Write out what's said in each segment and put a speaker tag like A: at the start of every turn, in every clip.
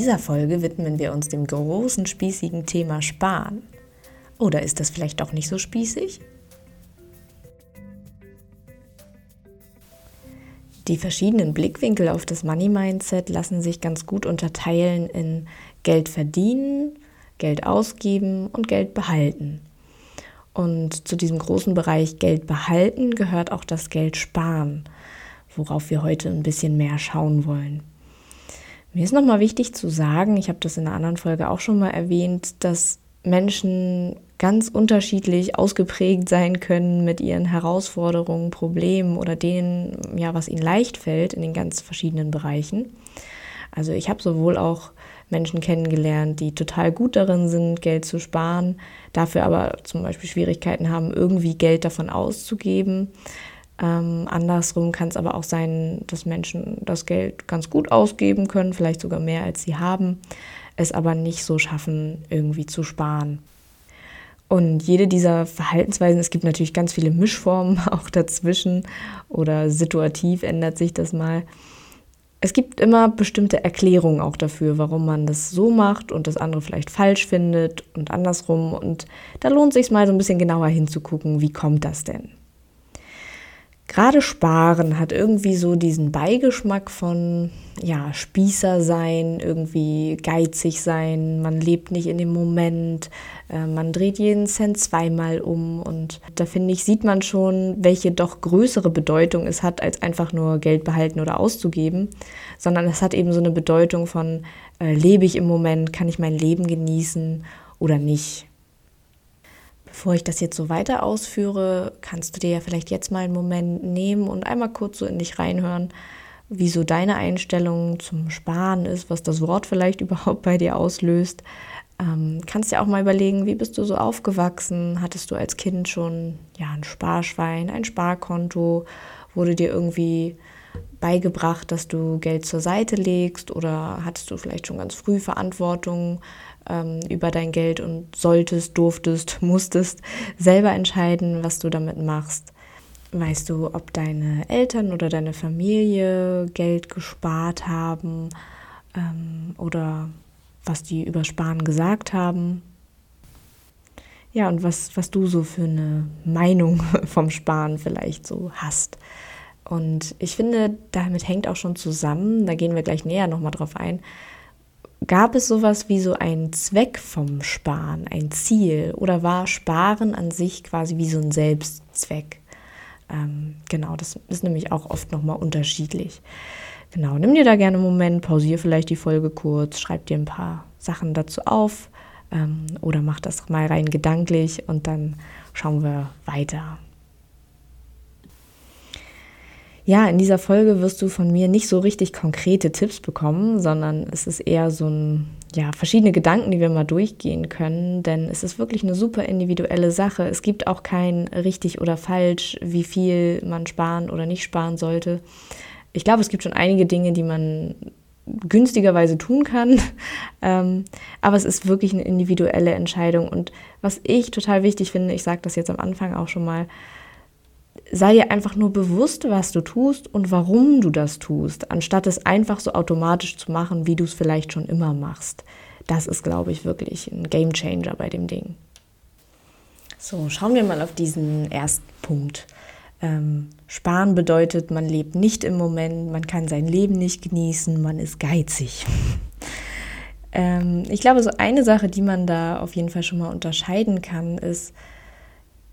A: dieser Folge widmen wir uns dem großen spießigen Thema Sparen. Oder ist das vielleicht doch nicht so spießig? Die verschiedenen Blickwinkel auf das Money Mindset lassen sich ganz gut unterteilen in Geld verdienen, Geld ausgeben und Geld behalten. Und zu diesem großen Bereich Geld behalten gehört auch das Geld sparen, worauf wir heute ein bisschen mehr schauen wollen. Mir ist nochmal wichtig zu sagen, ich habe das in einer anderen Folge auch schon mal erwähnt, dass Menschen ganz unterschiedlich ausgeprägt sein können mit ihren Herausforderungen, Problemen oder denen, ja, was ihnen leicht fällt in den ganz verschiedenen Bereichen. Also ich habe sowohl auch Menschen kennengelernt, die total gut darin sind, Geld zu sparen, dafür aber zum Beispiel Schwierigkeiten haben, irgendwie Geld davon auszugeben. Ähm, andersrum kann es aber auch sein, dass Menschen das Geld ganz gut ausgeben können, vielleicht sogar mehr als sie haben, es aber nicht so schaffen, irgendwie zu sparen. Und jede dieser Verhaltensweisen, es gibt natürlich ganz viele Mischformen auch dazwischen oder situativ ändert sich das mal. Es gibt immer bestimmte Erklärungen auch dafür, warum man das so macht und das andere vielleicht falsch findet und andersrum. Und da lohnt es sich mal so ein bisschen genauer hinzugucken, wie kommt das denn? Gerade Sparen hat irgendwie so diesen Beigeschmack von ja, Spießer sein, irgendwie geizig sein, man lebt nicht in dem Moment, äh, man dreht jeden Cent zweimal um. Und da finde ich, sieht man schon, welche doch größere Bedeutung es hat, als einfach nur Geld behalten oder auszugeben, sondern es hat eben so eine Bedeutung von, äh, lebe ich im Moment, kann ich mein Leben genießen oder nicht. Bevor ich das jetzt so weiter ausführe, kannst du dir ja vielleicht jetzt mal einen Moment nehmen und einmal kurz so in dich reinhören, wie so deine Einstellung zum Sparen ist, was das Wort vielleicht überhaupt bei dir auslöst. Ähm, kannst ja auch mal überlegen, wie bist du so aufgewachsen? Hattest du als Kind schon ja, ein Sparschwein, ein Sparkonto? Wurde dir irgendwie beigebracht, dass du Geld zur Seite legst? Oder hattest du vielleicht schon ganz früh Verantwortung ähm, über dein Geld und solltest, durftest, musstest selber entscheiden, was du damit machst. Weißt du, ob deine Eltern oder deine Familie Geld gespart haben ähm, oder was die über Sparen gesagt haben? Ja, und was, was du so für eine Meinung vom Sparen vielleicht so hast. Und ich finde, damit hängt auch schon zusammen, da gehen wir gleich näher nochmal drauf ein, Gab es sowas wie so einen Zweck vom Sparen, ein Ziel? Oder war Sparen an sich quasi wie so ein Selbstzweck? Ähm, genau, das ist nämlich auch oft nochmal unterschiedlich. Genau, nimm dir da gerne einen Moment, pausiere vielleicht die Folge kurz, schreib dir ein paar Sachen dazu auf ähm, oder mach das mal rein gedanklich und dann schauen wir weiter. Ja, in dieser Folge wirst du von mir nicht so richtig konkrete Tipps bekommen, sondern es ist eher so ein, ja, verschiedene Gedanken, die wir mal durchgehen können, denn es ist wirklich eine super individuelle Sache. Es gibt auch kein richtig oder falsch, wie viel man sparen oder nicht sparen sollte. Ich glaube, es gibt schon einige Dinge, die man günstigerweise tun kann. Ähm, aber es ist wirklich eine individuelle Entscheidung. Und was ich total wichtig finde, ich sage das jetzt am Anfang auch schon mal, sei dir einfach nur bewusst, was du tust und warum du das tust, anstatt es einfach so automatisch zu machen, wie du es vielleicht schon immer machst. Das ist, glaube ich, wirklich ein Game Changer bei dem Ding. So, schauen wir mal auf diesen ersten Punkt. Ähm, sparen bedeutet, man lebt nicht im Moment, man kann sein Leben nicht genießen, man ist geizig. ähm, ich glaube, so eine Sache, die man da auf jeden Fall schon mal unterscheiden kann, ist,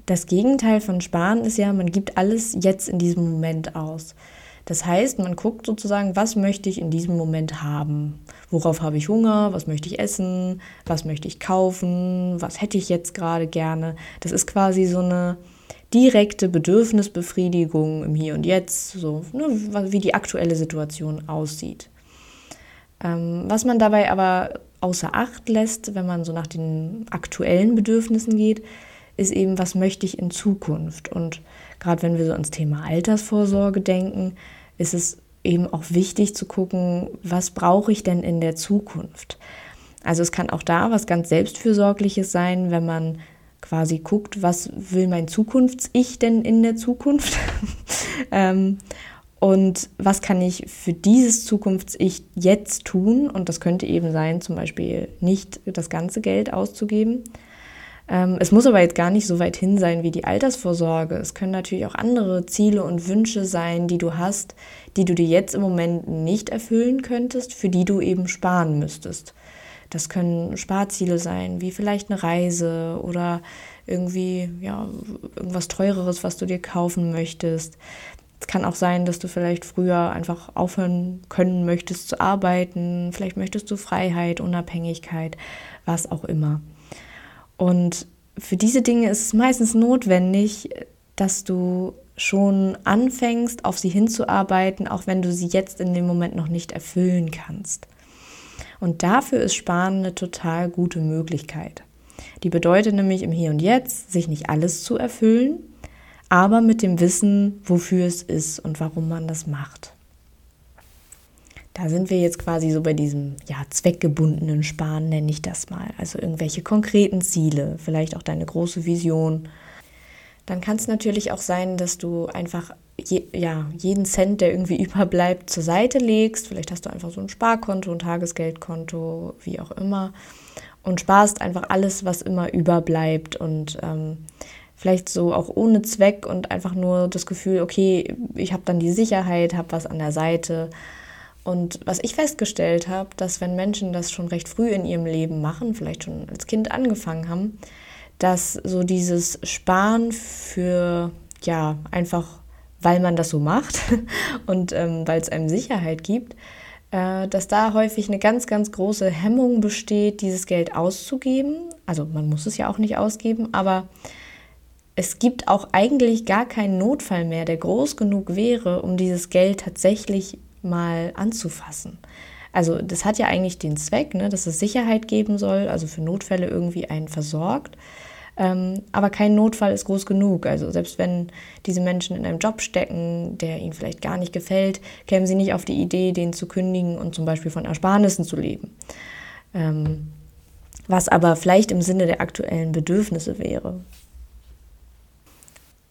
A: das Gegenteil von Sparen ist ja, man gibt alles jetzt in diesem Moment aus. Das heißt, man guckt sozusagen, was möchte ich in diesem Moment haben? Worauf habe ich Hunger? Was möchte ich essen? Was möchte ich kaufen? Was hätte ich jetzt gerade gerne? Das ist quasi so eine direkte Bedürfnisbefriedigung im Hier und Jetzt, so ne, wie die aktuelle Situation aussieht. Ähm, was man dabei aber außer Acht lässt, wenn man so nach den aktuellen Bedürfnissen geht, ist eben, was möchte ich in Zukunft? Und gerade wenn wir so ans Thema Altersvorsorge denken, ist es eben auch wichtig zu gucken, was brauche ich denn in der Zukunft? Also es kann auch da was ganz Selbstfürsorgliches sein, wenn man quasi guckt, was will mein Zukunfts-Ich denn in der Zukunft? ähm, Und was kann ich für dieses Zukunfts-Ich jetzt tun? Und das könnte eben sein, zum Beispiel nicht das ganze Geld auszugeben. Ähm, es muss aber jetzt gar nicht so weit hin sein wie die Altersvorsorge. Es können natürlich auch andere Ziele und Wünsche sein, die du hast, die du dir jetzt im Moment nicht erfüllen könntest, für die du eben sparen müsstest. Das können Sparziele sein, wie vielleicht eine Reise oder irgendwie ja, irgendwas Teureres, was du dir kaufen möchtest. Es kann auch sein, dass du vielleicht früher einfach aufhören können möchtest zu arbeiten. Vielleicht möchtest du Freiheit, Unabhängigkeit, was auch immer. Und für diese Dinge ist es meistens notwendig, dass du schon anfängst, auf sie hinzuarbeiten, auch wenn du sie jetzt in dem Moment noch nicht erfüllen kannst. Und dafür ist Sparen eine total gute Möglichkeit. Die bedeutet nämlich im Hier und Jetzt, sich nicht alles zu erfüllen, aber mit dem Wissen, wofür es ist und warum man das macht. Da sind wir jetzt quasi so bei diesem ja, zweckgebundenen Sparen, nenne ich das mal. Also irgendwelche konkreten Ziele, vielleicht auch deine große Vision. Dann kann es natürlich auch sein, dass du einfach je, ja, jeden Cent, der irgendwie überbleibt, zur Seite legst. Vielleicht hast du einfach so ein Sparkonto, ein Tagesgeldkonto, wie auch immer. Und sparst einfach alles, was immer überbleibt. Und ähm, vielleicht so auch ohne Zweck und einfach nur das Gefühl, okay, ich habe dann die Sicherheit, habe was an der Seite. Und was ich festgestellt habe, dass wenn Menschen das schon recht früh in ihrem Leben machen, vielleicht schon als Kind angefangen haben, dass so dieses Sparen für, ja, einfach weil man das so macht und ähm, weil es einem Sicherheit gibt, äh, dass da häufig eine ganz, ganz große Hemmung besteht, dieses Geld auszugeben. Also man muss es ja auch nicht ausgeben, aber es gibt auch eigentlich gar keinen Notfall mehr, der groß genug wäre, um dieses Geld tatsächlich mal anzufassen. Also das hat ja eigentlich den Zweck, ne, dass es Sicherheit geben soll, also für Notfälle irgendwie einen versorgt. Ähm, aber kein Notfall ist groß genug. Also selbst wenn diese Menschen in einem Job stecken, der ihnen vielleicht gar nicht gefällt, kämen sie nicht auf die Idee, den zu kündigen und zum Beispiel von Ersparnissen zu leben. Ähm, was aber vielleicht im Sinne der aktuellen Bedürfnisse wäre.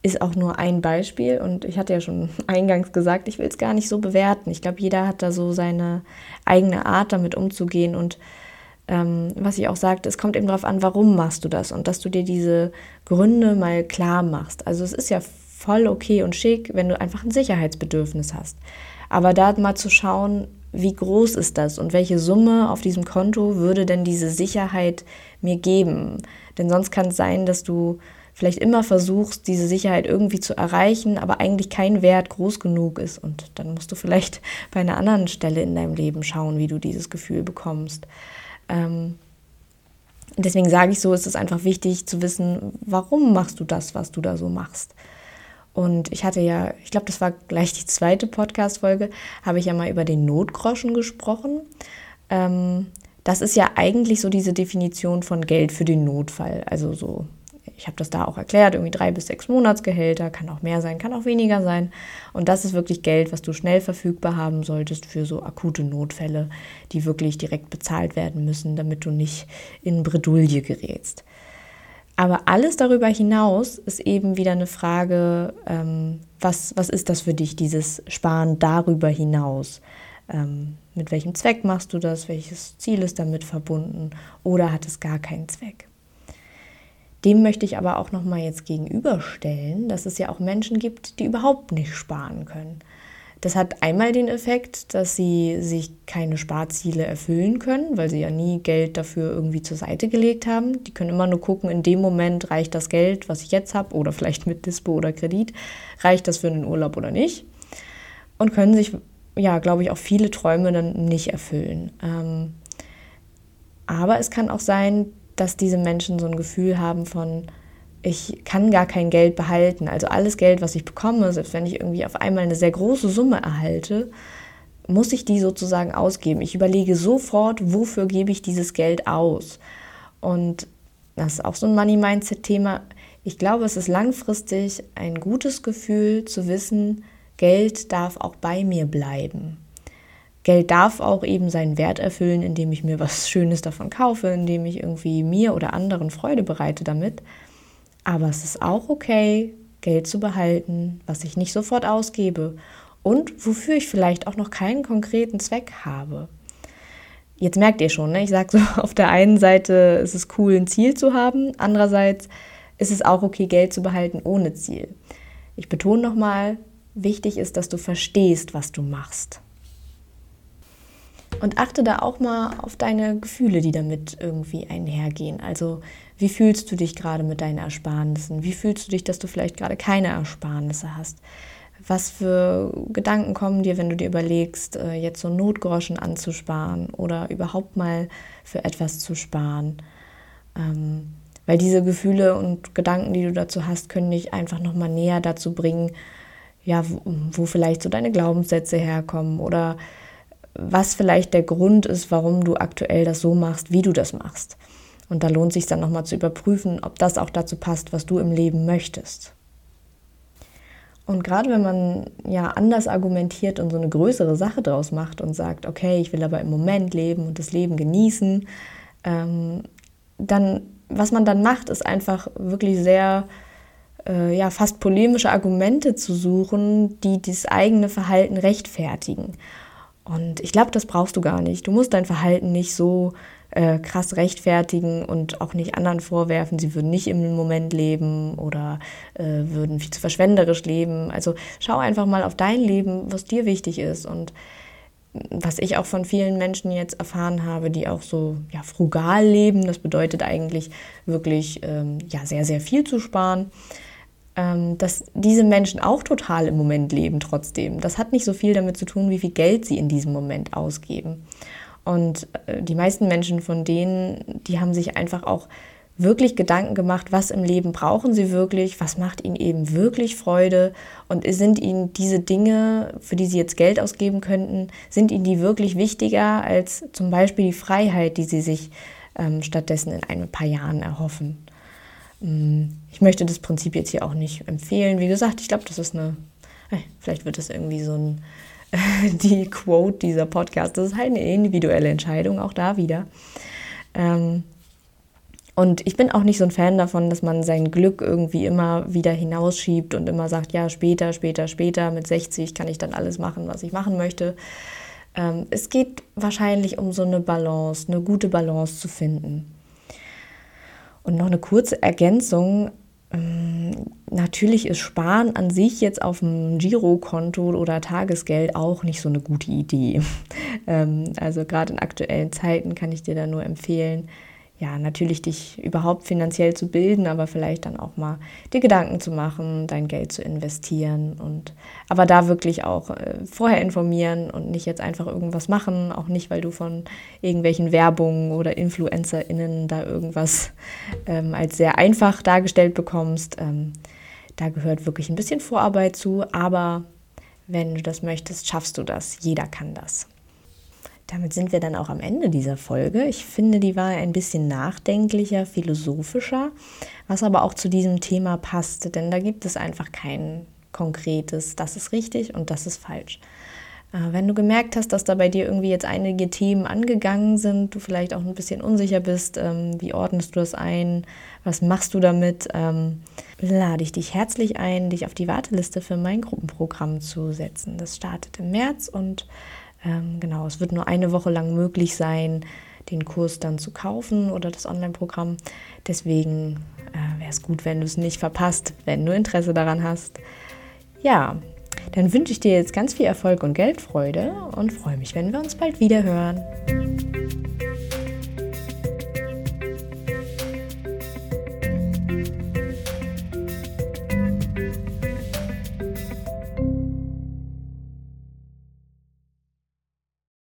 A: Ist auch nur ein Beispiel und ich hatte ja schon eingangs gesagt, ich will es gar nicht so bewerten. Ich glaube, jeder hat da so seine eigene Art, damit umzugehen und ähm, was ich auch sagte, es kommt eben darauf an, warum machst du das und dass du dir diese Gründe mal klar machst. Also es ist ja voll okay und schick, wenn du einfach ein Sicherheitsbedürfnis hast. Aber da mal zu schauen, wie groß ist das und welche Summe auf diesem Konto würde denn diese Sicherheit mir geben? Denn sonst kann es sein, dass du vielleicht immer versuchst, diese Sicherheit irgendwie zu erreichen, aber eigentlich kein Wert groß genug ist. Und dann musst du vielleicht bei einer anderen Stelle in deinem Leben schauen, wie du dieses Gefühl bekommst. Ähm, deswegen sage ich so, ist es einfach wichtig zu wissen, warum machst du das, was du da so machst. Und ich hatte ja, ich glaube, das war gleich die zweite Podcast-Folge, habe ich ja mal über den Notgroschen gesprochen. Ähm, das ist ja eigentlich so diese Definition von Geld für den Notfall. Also so ich habe das da auch erklärt, irgendwie drei bis sechs Monatsgehälter, kann auch mehr sein, kann auch weniger sein. Und das ist wirklich Geld, was du schnell verfügbar haben solltest für so akute Notfälle, die wirklich direkt bezahlt werden müssen, damit du nicht in Bredouille gerätst. Aber alles darüber hinaus ist eben wieder eine Frage, ähm, was, was ist das für dich, dieses Sparen darüber hinaus? Ähm, mit welchem Zweck machst du das? Welches Ziel ist damit verbunden? Oder hat es gar keinen Zweck? Dem möchte ich aber auch noch mal jetzt gegenüberstellen, dass es ja auch Menschen gibt, die überhaupt nicht sparen können. Das hat einmal den Effekt, dass sie sich keine Sparziele erfüllen können, weil sie ja nie Geld dafür irgendwie zur Seite gelegt haben. Die können immer nur gucken, in dem Moment reicht das Geld, was ich jetzt habe, oder vielleicht mit Dispo oder Kredit, reicht das für einen Urlaub oder nicht. Und können sich, ja, glaube ich, auch viele Träume dann nicht erfüllen. Ähm, aber es kann auch sein, dass diese Menschen so ein Gefühl haben von, ich kann gar kein Geld behalten. Also alles Geld, was ich bekomme, selbst wenn ich irgendwie auf einmal eine sehr große Summe erhalte, muss ich die sozusagen ausgeben. Ich überlege sofort, wofür gebe ich dieses Geld aus. Und das ist auch so ein Money-Mindset-Thema. Ich glaube, es ist langfristig ein gutes Gefühl zu wissen, Geld darf auch bei mir bleiben. Geld darf auch eben seinen Wert erfüllen, indem ich mir was Schönes davon kaufe, indem ich irgendwie mir oder anderen Freude bereite damit. Aber es ist auch okay, Geld zu behalten, was ich nicht sofort ausgebe und wofür ich vielleicht auch noch keinen konkreten Zweck habe. Jetzt merkt ihr schon, ne? ich sage so, auf der einen Seite ist es cool, ein Ziel zu haben, andererseits ist es auch okay, Geld zu behalten ohne Ziel. Ich betone nochmal, wichtig ist, dass du verstehst, was du machst. Und achte da auch mal auf deine Gefühle, die damit irgendwie einhergehen. Also wie fühlst du dich gerade mit deinen Ersparnissen? Wie fühlst du dich, dass du vielleicht gerade keine Ersparnisse hast? Was für Gedanken kommen dir, wenn du dir überlegst, äh, jetzt so Notgroschen anzusparen oder überhaupt mal für etwas zu sparen? Ähm, weil diese Gefühle und Gedanken, die du dazu hast, können dich einfach nochmal näher dazu bringen, ja, wo, wo vielleicht so deine Glaubenssätze herkommen oder was vielleicht der Grund ist, warum du aktuell das so machst, wie du das machst. Und da lohnt sich dann nochmal zu überprüfen, ob das auch dazu passt, was du im Leben möchtest. Und gerade wenn man ja anders argumentiert und so eine größere Sache draus macht und sagt, okay, ich will aber im Moment leben und das Leben genießen, ähm, dann, was man dann macht, ist einfach wirklich sehr, äh, ja, fast polemische Argumente zu suchen, die das eigene Verhalten rechtfertigen. Und ich glaube, das brauchst du gar nicht. Du musst dein Verhalten nicht so äh, krass rechtfertigen und auch nicht anderen vorwerfen, sie würden nicht im Moment leben oder äh, würden viel zu verschwenderisch leben. Also schau einfach mal auf dein Leben, was dir wichtig ist und was ich auch von vielen Menschen jetzt erfahren habe, die auch so ja, frugal leben, das bedeutet eigentlich wirklich ähm, ja, sehr, sehr viel zu sparen dass diese Menschen auch total im Moment leben trotzdem. Das hat nicht so viel damit zu tun, wie viel Geld sie in diesem Moment ausgeben. Und äh, die meisten Menschen von denen, die haben sich einfach auch wirklich Gedanken gemacht, was im Leben brauchen sie wirklich, was macht ihnen eben wirklich Freude und sind ihnen diese Dinge, für die sie jetzt Geld ausgeben könnten, sind ihnen die wirklich wichtiger als zum Beispiel die Freiheit, die sie sich ähm, stattdessen in ein paar Jahren erhoffen. Mm, ich möchte das Prinzip jetzt hier auch nicht empfehlen. Wie gesagt, ich glaube, das ist eine, äh, vielleicht wird das irgendwie so ein, die Quote dieser Podcast. Das ist halt eine individuelle Entscheidung, auch da wieder. Ähm, und ich bin auch nicht so ein Fan davon, dass man sein Glück irgendwie immer wieder hinausschiebt und immer sagt, ja, später, später, später, mit 60 kann ich dann alles machen, was ich machen möchte. Ähm, es geht wahrscheinlich um so eine Balance, eine gute Balance zu finden. Und noch eine kurze Ergänzung. Ähm, natürlich ist Sparen an sich jetzt auf dem Girokonto oder Tagesgeld auch nicht so eine gute Idee. Ähm, also gerade in aktuellen Zeiten kann ich dir da nur empfehlen, ja, natürlich dich überhaupt finanziell zu bilden, aber vielleicht dann auch mal dir Gedanken zu machen, dein Geld zu investieren und aber da wirklich auch äh, vorher informieren und nicht jetzt einfach irgendwas machen, auch nicht, weil du von irgendwelchen Werbungen oder InfluencerInnen da irgendwas ähm, als sehr einfach dargestellt bekommst. Ähm, da gehört wirklich ein bisschen Vorarbeit zu, aber wenn du das möchtest, schaffst du das. Jeder kann das. Damit sind wir dann auch am Ende dieser Folge. Ich finde, die war ein bisschen nachdenklicher, philosophischer, was aber auch zu diesem Thema passt, denn da gibt es einfach kein konkretes, das ist richtig und das ist falsch. Äh, wenn du gemerkt hast, dass da bei dir irgendwie jetzt einige Themen angegangen sind, du vielleicht auch ein bisschen unsicher bist, ähm, wie ordnest du das ein, was machst du damit, ähm, lade ich dich herzlich ein, dich auf die Warteliste für mein Gruppenprogramm zu setzen. Das startet im März und ähm, genau, es wird nur eine Woche lang möglich sein, den Kurs dann zu kaufen oder das Online-Programm. Deswegen äh, wäre es gut, wenn du es nicht verpasst, wenn du Interesse daran hast. Ja, dann wünsche ich dir jetzt ganz viel Erfolg und Geldfreude und freue mich, wenn wir uns bald wieder hören.